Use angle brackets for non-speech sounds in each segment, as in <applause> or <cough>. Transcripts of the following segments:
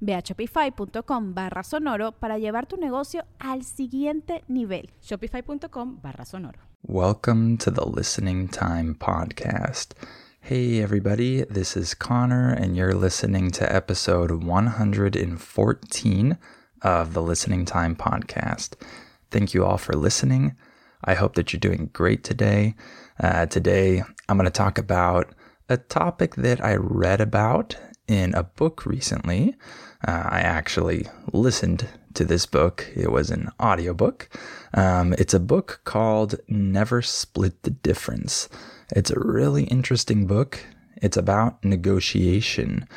Ve a shopify.com barra sonoro para llevar tu negocio al siguiente nivel. Shopify.com barra sonoro. Welcome to the Listening Time Podcast. Hey, everybody, this is Connor, and you're listening to episode 114 of the Listening Time Podcast. Thank you all for listening. I hope that you're doing great today. Uh, today, I'm going to talk about a topic that I read about in a book recently. Uh, I actually listened to this book. It was an audiobook. Um, it's a book called Never Split the Difference. It's a really interesting book. It's about negotiation.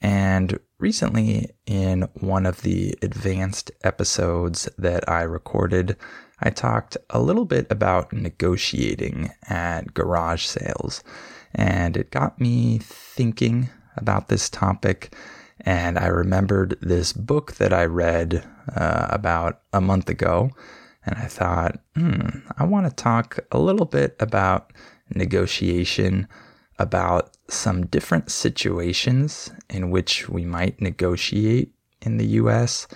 And recently, in one of the advanced episodes that I recorded, I talked a little bit about negotiating at garage sales. And it got me thinking about this topic. And I remembered this book that I read uh, about a month ago. And I thought, hmm, I want to talk a little bit about negotiation, about some different situations in which we might negotiate in the US,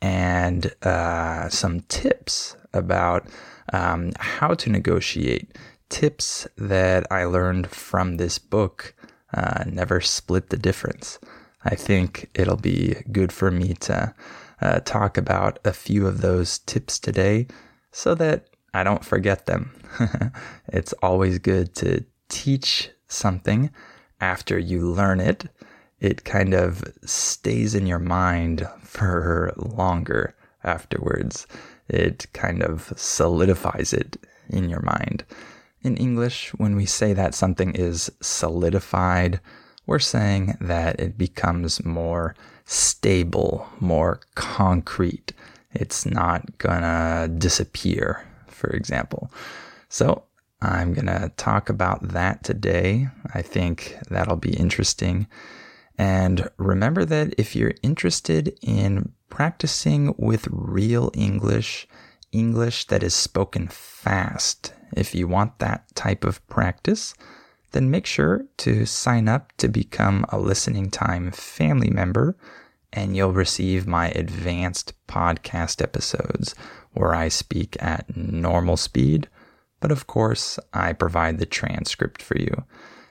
and uh, some tips about um, how to negotiate. Tips that I learned from this book uh, never split the difference. I think it'll be good for me to uh, talk about a few of those tips today so that I don't forget them. <laughs> it's always good to teach something after you learn it. It kind of stays in your mind for longer afterwards. It kind of solidifies it in your mind. In English, when we say that something is solidified, we're saying that it becomes more stable, more concrete. It's not gonna disappear, for example. So, I'm gonna talk about that today. I think that'll be interesting. And remember that if you're interested in practicing with real English, English that is spoken fast if you want that type of practice, then make sure to sign up to become a Listening Time family member, and you'll receive my advanced podcast episodes where I speak at normal speed, but of course, I provide the transcript for you.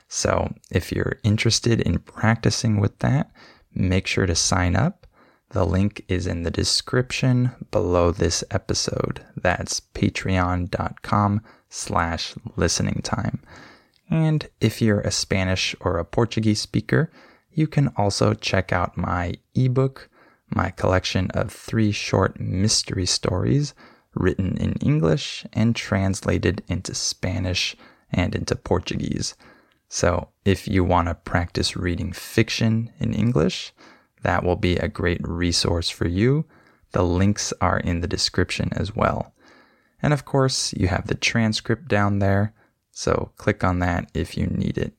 So if you're interested in practicing with that, make sure to sign up. The link is in the description below this episode. That's patreon.com slash listening time. And if you're a Spanish or a Portuguese speaker, you can also check out my ebook, my collection of three short mystery stories written in English and translated into Spanish and into Portuguese. So if you want to practice reading fiction in English, that will be a great resource for you. The links are in the description as well. And of course, you have the transcript down there, so click on that if you need it.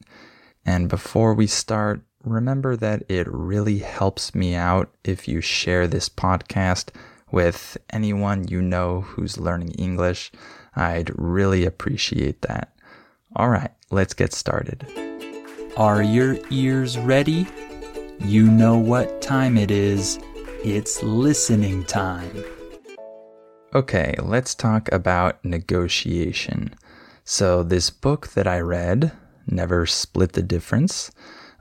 And before we start, remember that it really helps me out if you share this podcast with anyone you know who's learning English. I'd really appreciate that. All right, let's get started. Are your ears ready? You know what time it is. It's listening time. Okay, let's talk about negotiation. So, this book that I read, Never Split the Difference,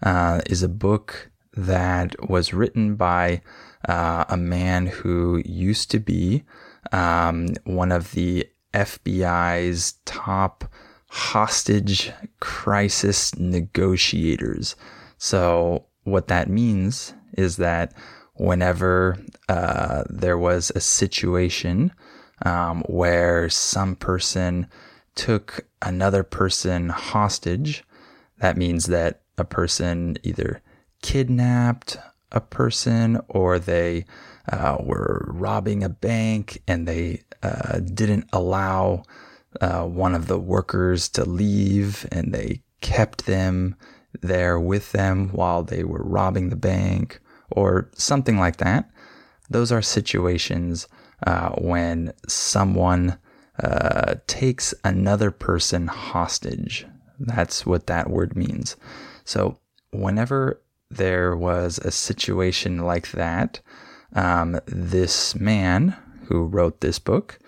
uh, is a book that was written by uh, a man who used to be um, one of the FBI's top hostage crisis negotiators. So, what that means is that whenever uh, there was a situation um, where some person took another person hostage, that means that a person either kidnapped a person or they uh, were robbing a bank and they uh, didn't allow uh, one of the workers to leave and they kept them there with them while they were robbing the bank or something like that. Those are situations uh, when someone uh, takes another person hostage. That's what that word means. So, whenever there was a situation like that, um, this man who wrote this book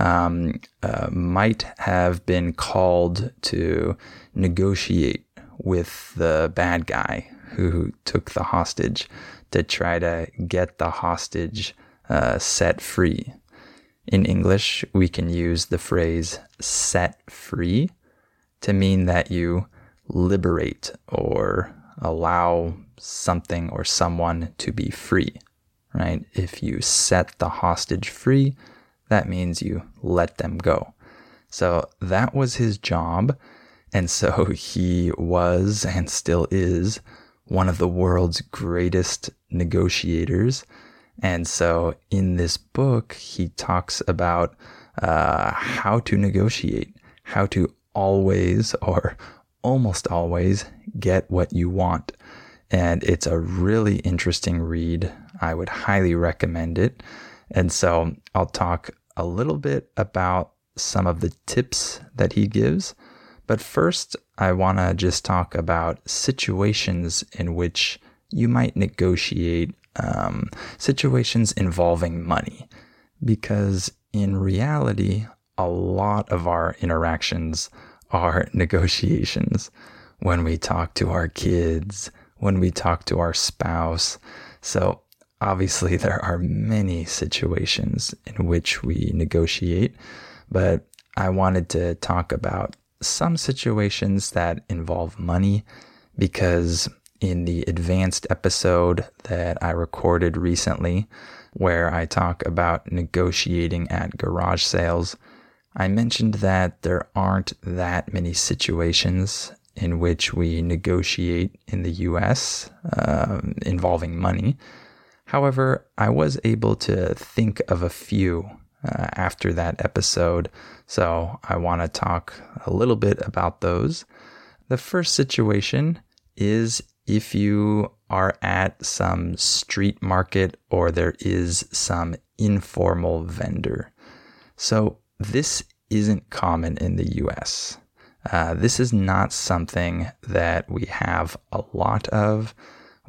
um, uh, might have been called to negotiate with the bad guy who took the hostage to try to get the hostage uh, set free. In English, we can use the phrase set free to mean that you liberate or allow something or someone to be free, right? If you set the hostage free, that means you let them go. So that was his job. And so he was and still is one of the world's greatest negotiators. And so in this book, he talks about uh, how to negotiate, how to always or almost always get what you want. And it's a really interesting read. I would highly recommend it. And so I'll talk a little bit about some of the tips that he gives. But first, I want to just talk about situations in which you might negotiate um, situations involving money. Because in reality, a lot of our interactions are <laughs> negotiations when we talk to our kids, when we talk to our spouse. So, obviously, <laughs> there are many situations in which we negotiate, but I wanted to talk about some situations that involve money because in the advanced episode that I recorded recently, where I talk about negotiating at garage sales, I mentioned that there aren't that many situations in which we negotiate in the US uh, involving money. However, I was able to think of a few uh, after that episode, so I want to talk a little bit about those. The first situation is if you are at some street market or there is some informal vendor. So, this isn't common in the US. Uh, this is not something that we have a lot of.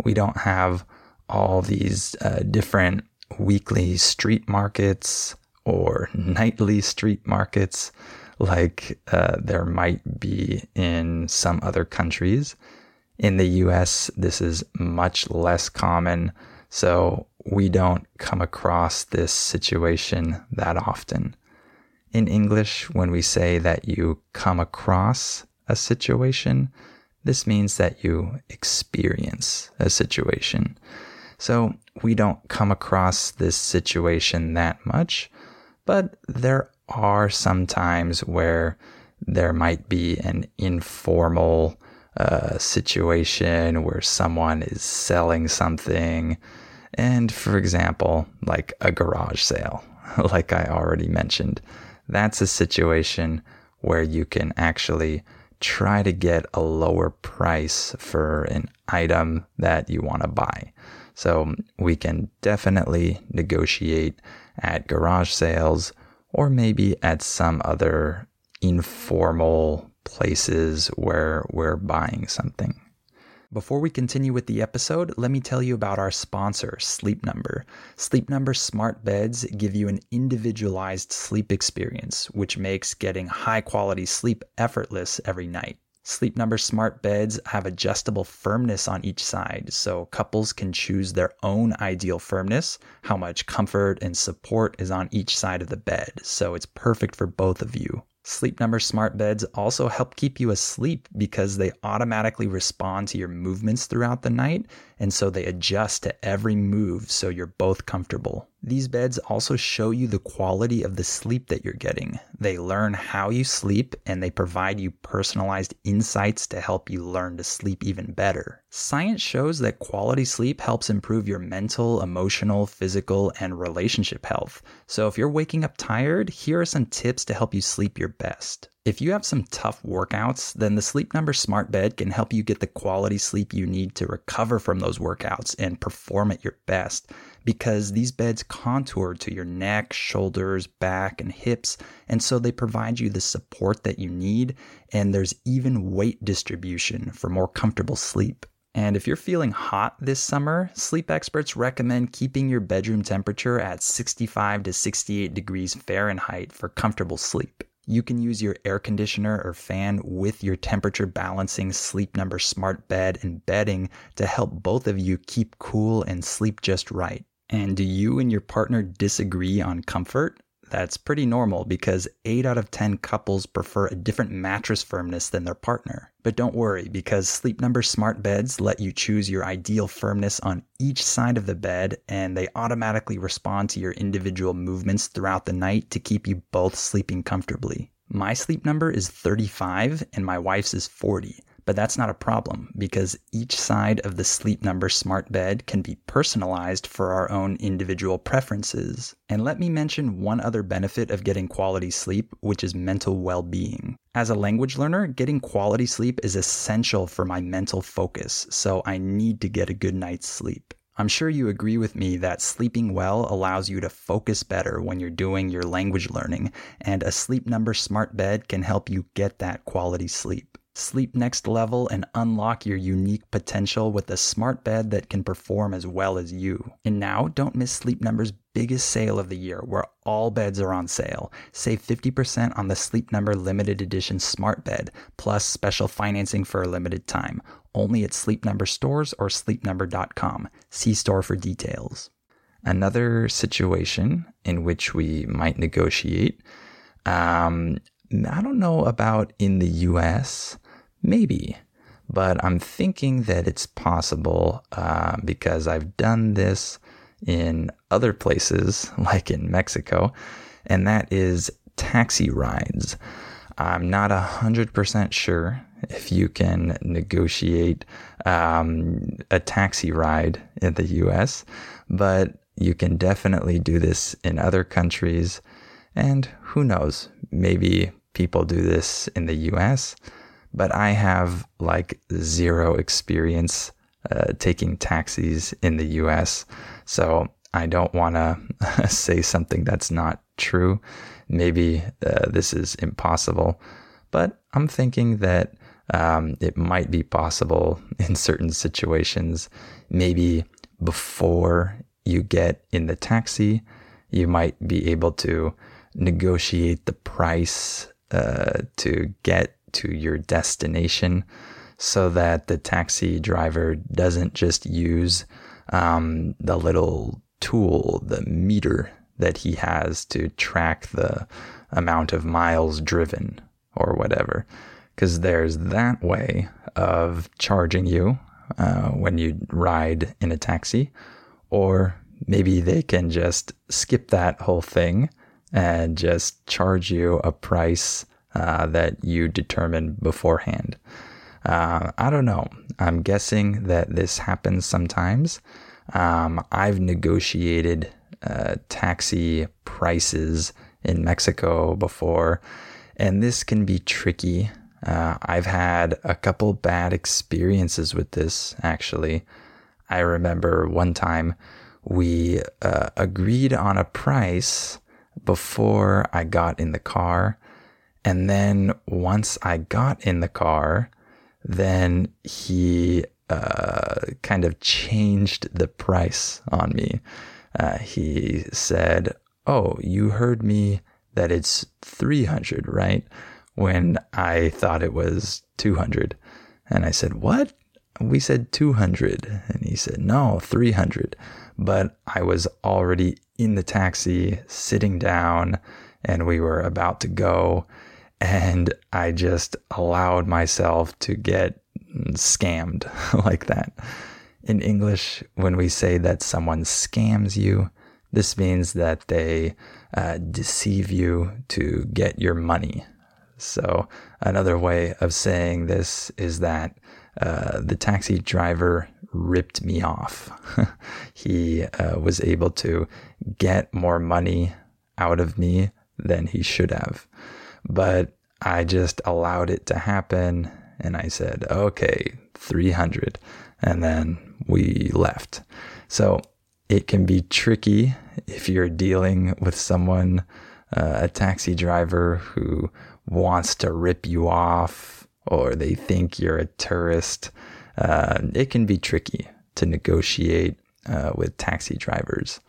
We don't have all these uh, different weekly street markets or nightly street markets like uh, there might be in some other countries. In the US, this is much less common, so we don't come across this situation that often. In English, when we say that you come across a situation, this means that you experience a situation. So we don't come across this situation that much, but there are some times where there might be an informal uh, situation where someone is selling something. And for example, like a garage sale, <laughs> like I already mentioned, that's a situation where you can actually try to get a lower price for an item that you want to buy. So we can definitely negotiate at garage sales or maybe at some other informal places where we're buying something. Before we continue with the episode, let me tell you about our sponsor, Sleep Number. Sleep Number smart beds give you an individualized sleep experience, which makes getting high quality sleep effortless every night. Sleep Number smart beds have adjustable firmness on each side, so couples can choose their own ideal firmness, how much comfort and support is on each side of the bed, so it's perfect for both of you. Sleep Number smart beds also help keep you asleep because they automatically respond to your movements throughout the night, and so they adjust to every move so you're both comfortable. These beds also show you the quality of the sleep that you're getting. They learn how you sleep and they provide you personalized insights to help you learn to sleep even better. Science shows that quality sleep helps improve your mental, emotional, physical, and relationship health. So if you're waking up tired, here are some tips to help you sleep your best. If you have some tough workouts, then the Sleep Number Smart Bed can help you get the quality sleep you need to recover from those workouts and perform at your best because these beds contour to your neck, shoulders, back, and hips, and so they provide you the support that you need, and there's even weight distribution for more comfortable sleep. And if you're feeling hot this summer, sleep experts recommend keeping your bedroom temperature at 65 to 68 degrees Fahrenheit for comfortable sleep. You can use your air conditioner or fan with your temperature balancing Sleep Number smart bed and bedding to help both of you keep cool and sleep just right. And do you and your partner disagree on comfort? That's pretty normal because 8 out of 10 couples prefer a different mattress firmness than their partner. But don't worry because Sleep Number smart beds let you choose your ideal firmness on each side of the bed and they automatically respond to your individual movements throughout the night to keep you both sleeping comfortably. My sleep number is 35 and my wife's is 40. But that's not a problem because each side of the Sleep Number smart bed can be personalized for our own individual preferences. And let me mention one other benefit of getting quality sleep, which is mental well being. As a language learner, getting quality sleep is essential for my mental focus, so I need to get a good night's sleep. I'm sure you agree with me that sleeping well allows you to focus better when you're doing your language learning, and a Sleep Number smart bed can help you get that quality sleep. Sleep next level and unlock your unique potential with a smart bed that can perform as well as you. And now, don't miss Sleep Number's biggest sale of the year where all beds are on sale. Save 50% on the Sleep Number limited edition smart bed, plus special financing for a limited time. Only at Sleep Number stores or sleepnumber.com. See store for details. Another situation in which we might negotiate. Um, I don't know about in the US, Maybe. But I'm thinking that it's possible uh, because I've done this in other places, <laughs> like in Mexico, and that is taxi rides. I'm not 100% sure if you can negotiate um, a taxi ride in the US, but you can definitely do this in other countries. And who knows, maybe people do this in the US but I have like zero experience uh, taking taxis in the US. So I don't want to <laughs> say something that's not true. Maybe uh, this is impossible, but I'm thinking that um, it might be possible <laughs> in certain situations. Maybe before you get in the taxi, you might be able to negotiate the price uh, to get to your destination so that the taxi driver doesn't just use um, the little tool, the meter that he has to track the amount of miles driven or whatever. Because there's that way of charging you uh, when you ride in a taxi, or maybe they can just skip that whole thing and just charge you a price uh, that you determine beforehand. Uh, I don't know. I'm guessing that this happens sometimes. Um, I've negotiated uh, taxi prices in Mexico before, and this can be tricky. Uh, I've had a couple bad experiences with this actually. I remember one time we uh, agreed on a price before I got in the car and then once I got in the car, then he uh, kind of changed the price on me. Uh, he said, Oh, you heard me that it's 300, right? When I thought it was 200. And I said, What? We said 200. And he said, No, 300. But I was already in the taxi, sitting down, and we were about to go. And I just allowed myself to get scammed <laughs> like that. In English, when we say that someone scams you, this means that they uh, deceive you to get your money. So, another way of saying this is that uh, the taxi driver ripped me off. <laughs> he uh, was able to get more money out of me than he should have. But I just allowed it to happen and I said, okay, 300. And then we left. So it can be tricky if you're dealing with someone, uh, a taxi driver who wants to rip you off or they think you're a tourist. Uh, it can be tricky to negotiate uh, with taxi drivers.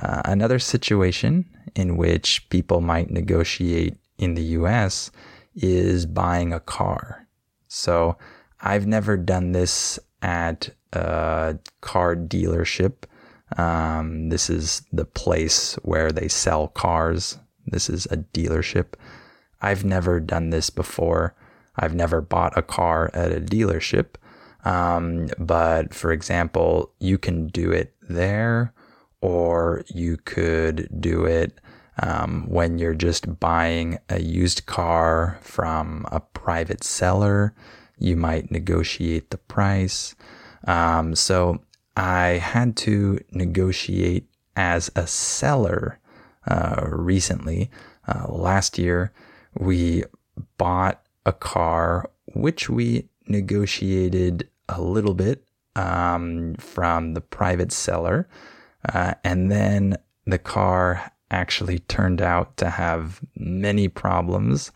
Uh, another situation in which people might negotiate in the US is buying a car. So I've never done this at a car dealership. Um, this is the place where they sell cars. This is a dealership. I've never done this before. I've never bought a car at a dealership. Um, but for example, you can do it there, or you could do it um, when you're just buying a used car from a private seller. You might negotiate the price. Um, so I had to negotiate as a seller uh, recently. Uh, last year, we bought a car which we negotiated a little bit um, from the private seller. Uh, and then the car actually turned out to have many problems.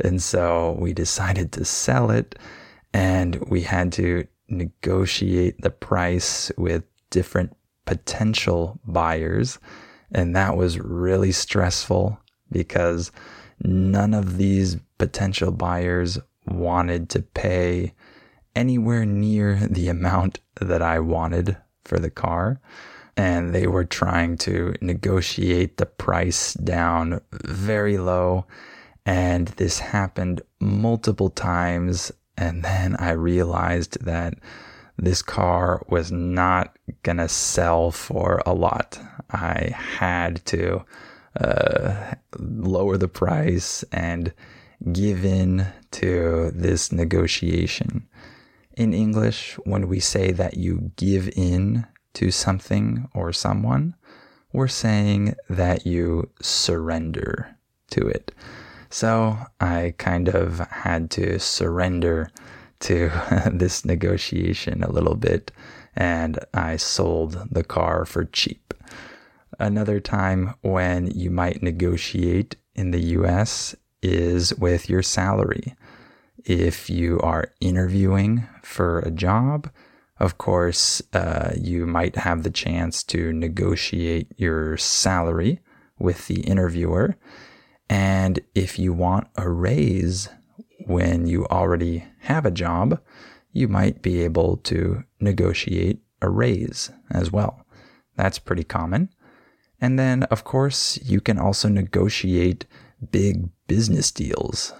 And so we decided to sell it and we had to negotiate the price with different potential buyers. And that was really stressful because none of these potential buyers wanted to pay anywhere near the amount that I wanted for the car. And they were trying to negotiate the price down very low. And this happened multiple times. And then I realized that this car was not going to sell for a lot. I had to uh, lower the price and give in to this negotiation. In English, when we say that you give in to something or someone, we're saying that you surrender to it. So I kind of had to surrender to <laughs> this negotiation a little bit and I sold the car for cheap. Another time when you might negotiate in the US is with your salary. If you are interviewing for a job, of course, uh, you might have the chance to negotiate your salary with the interviewer. And if you want a raise when you already have a job, you might be able to negotiate a raise as well. That's pretty common. And then, of course, you can also negotiate big business deals.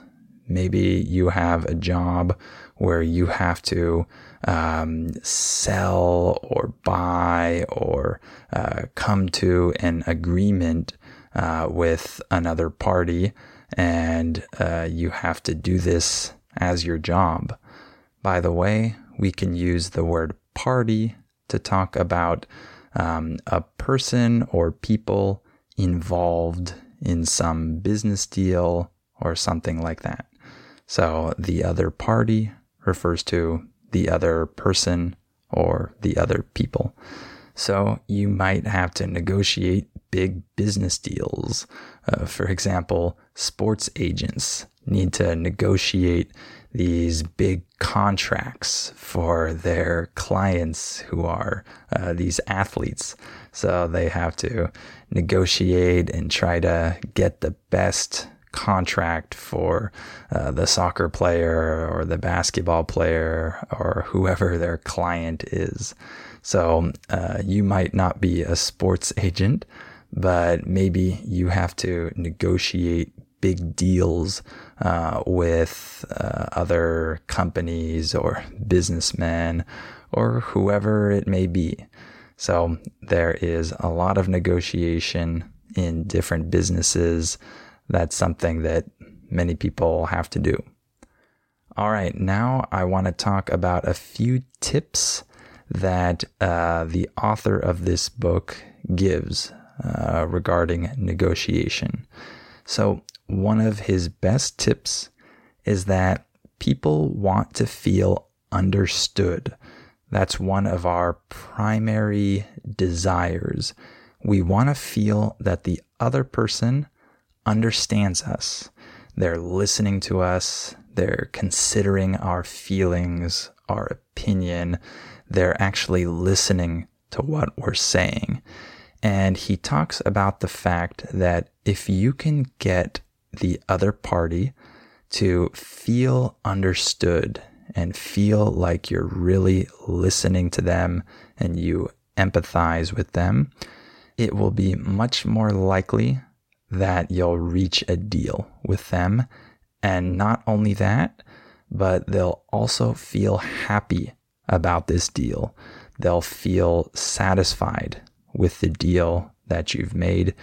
Maybe you have a job where you have to um, sell or buy or uh, come to an agreement uh, with another party, and uh, you have to do this as your job. By the way, we can use the word party to talk about um, a person or people involved in some business deal or something like that. So the other party refers to the other person or the other people. So you might have to negotiate big business deals. Uh, for example, sports agents need to negotiate these big contracts for their clients who are uh, these athletes. So they have to negotiate and try to get the best contract for uh, the soccer player or the basketball player or whoever their client is. So uh, you might not be a sports <laughs> agent, but maybe you have to negotiate big deals uh, with uh, other companies or businessmen or whoever it may be. So there is a lot of negotiation in different businesses. That's something that many people have to do. All right, now I want to talk about a few tips that uh, the author of this book gives uh, regarding negotiation. So, one of his best tips is that people want to feel understood. That's one of our primary desires. We want to feel that the other person understands us. They're listening to us. They're considering our feelings, our opinion. They're actually listening to what we're saying. And he talks about the fact that if you can get the other party to feel understood and feel like you're really listening to them and you empathize with them, it will be much more likely that you'll reach a deal with them. And not only that, but they'll also feel happy about this deal. They'll feel satisfied with the deal that you've made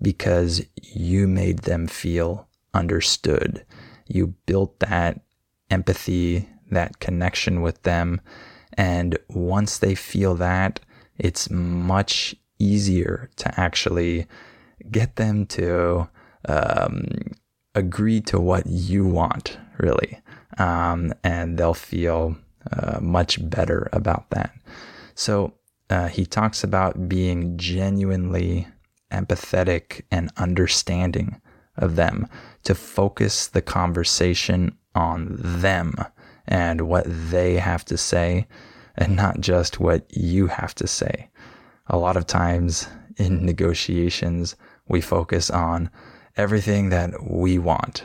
because you made them feel understood. You built that empathy, that connection with them. And once they feel that, it's much easier to actually get them to um, agree to what you want, really. Um, and they'll feel uh, much better about that. So uh, he talks about being genuinely empathetic and understanding of them to focus the conversation on them and what they have to say and not just what you have to say. A lot of times in negotiations, we focus on everything that we want,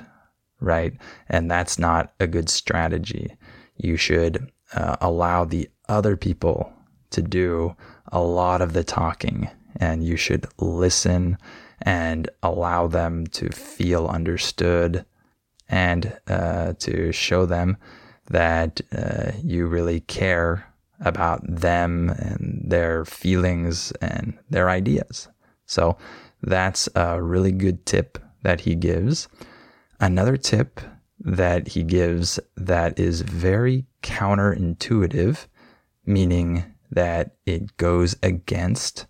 right? And that's not a good strategy. You should uh, allow the other people to do a lot of the talking and you should listen and allow them to feel understood and uh, to show them that uh, you really care about them and their feelings and their ideas. So that's a really good tip that he gives. Another tip that he gives that is very counterintuitive, meaning that it goes against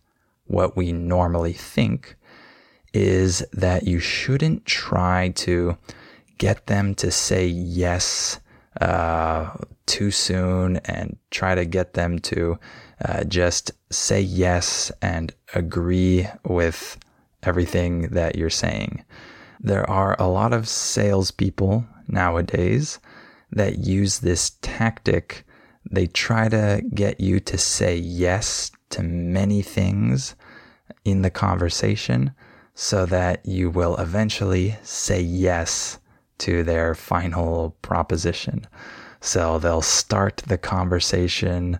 what we normally think, is that you shouldn't try to get them to say yes uh, too soon and try to get them to uh, just say yes and agree with everything that you're saying. There are a lot of salespeople nowadays that use this tactic. They try to get you to say yes to many things in the conversation so that you will eventually say yes to their final proposition. So they'll start the conversation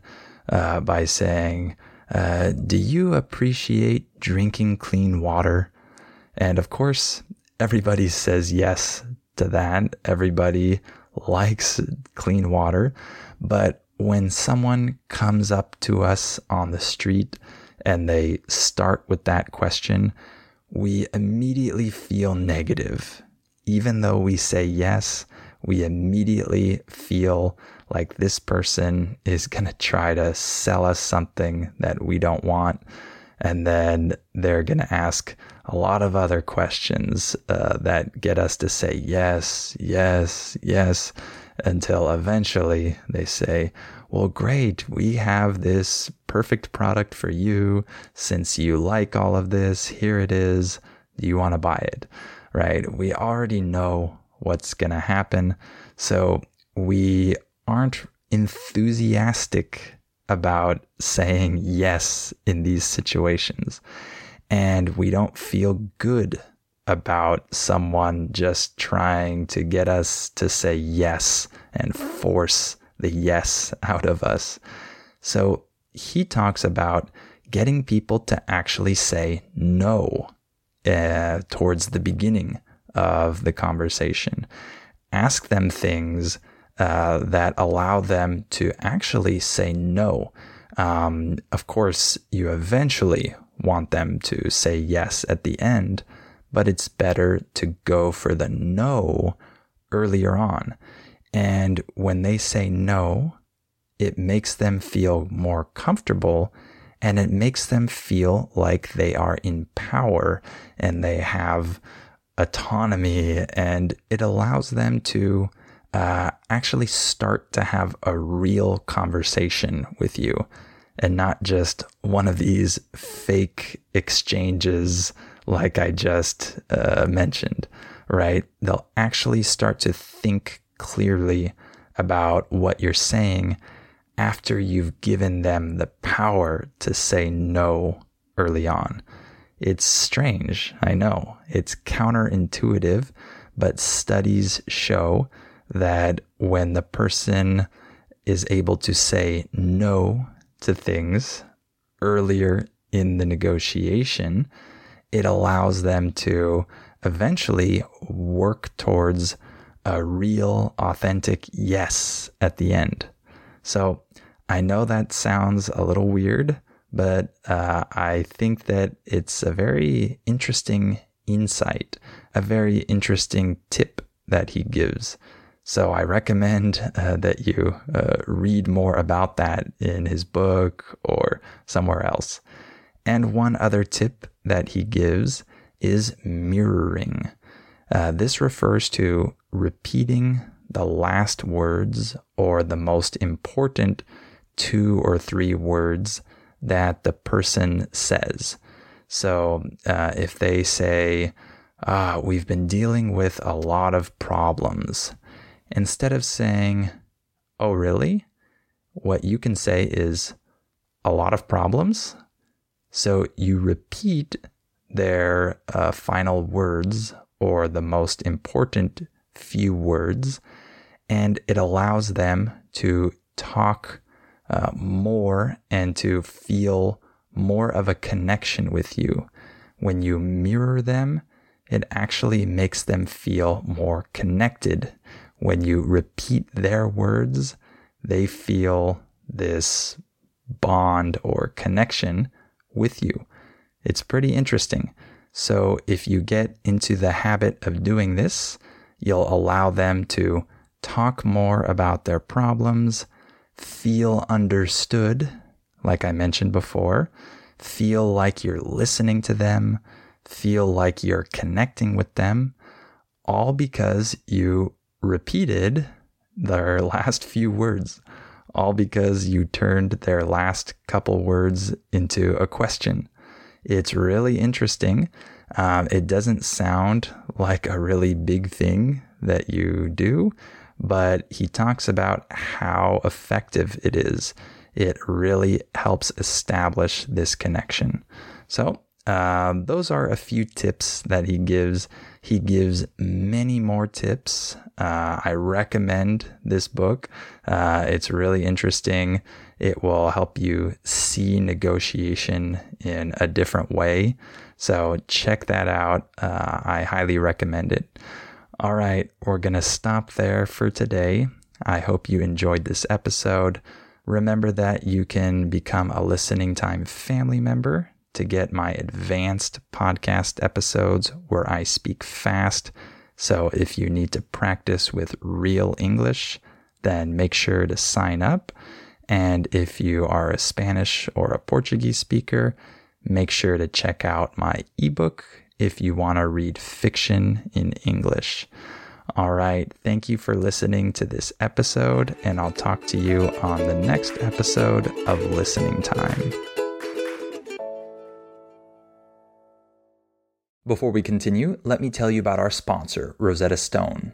uh, by saying, uh, Do you appreciate drinking clean water? And of course, everybody says yes to that. Everybody likes clean water. But when someone comes up to us on the street and they start with that question, we immediately feel negative. Even though we say yes, we immediately feel like this person is going to try to sell us something that we don't want. And then they're going to ask a lot of other questions uh, that get us to say yes, yes, yes, until eventually they say, Well, great, we have this perfect product for you. Since you like all of this, here it is. Do you want to buy it? Right? We already know what's going to happen. So we aren't enthusiastic about saying yes in these situations. And we don't feel good about someone just trying to get us to say yes and force the yes out of us. So he talks about getting people to actually say no uh, towards the beginning of the conversation. ask them things uh, that allow them to actually say no. Um, of course, you eventually want them to say yes at the end, but it's better to go for the no earlier on. And when they say no, it makes them feel more comfortable and it makes them feel like they are in power and they have autonomy and it allows them to uh, actually start to have a real conversation with you and not just one of these fake exchanges like I just uh, mentioned, right? They'll actually start to think clearly about what you're saying after you've given them the power to say no early on. It's strange, I know. It's counterintuitive, but studies show that when the person is able to say no to things earlier in the negotiation, it allows them to eventually work towards a real, authentic yes at the end. So I know that sounds a little weird, but uh, I think that it's a very interesting insight, a very interesting tip that he gives. So I recommend uh, that you uh, read more about that in his book or somewhere else. And one other tip that he gives is mirroring. Uh, this refers to repeating the last words or the most important two or three words that the person says. So uh, if they say, ah, We've been dealing with a lot of problems, instead of saying, Oh, really? What you can say is, A lot of problems? So you repeat their uh, final words or the most important few words, and it allows them to talk uh, more and to feel more of a connection with you. When you mirror them, it actually makes them feel more connected. When you repeat their words, they feel this bond or connection with you. It's pretty interesting. So, if you get into the habit of doing this, you'll allow them to talk more about their problems, feel understood, like I mentioned before, feel like you're listening to them, feel like you're connecting with them, all because you repeated their <laughs> last few words, all because you turned their last couple words into a question. It's really interesting. Um, it doesn't sound like a really big thing that you do, but he talks about how effective it is. It really helps establish this connection. So, um, those are a few tips that he gives. He gives many more tips. Uh, I recommend this book. Uh, it's really interesting. It will help you see negotiation in a different way. So check that out. Uh, I highly recommend it. All right, we're going to stop there for today. I hope you enjoyed this episode. Remember that you can become a listening time family member to get my advanced podcast episodes where I speak fast. So if you need to practice with real English, then make sure to sign up. And if you are a Spanish or a Portuguese speaker, make sure to check out my ebook if you want to read fiction in English. All right. Thank you for listening to this episode, and I'll talk to you on the next episode of Listening Time. Before we continue, let me tell you about our sponsor, Rosetta Stone.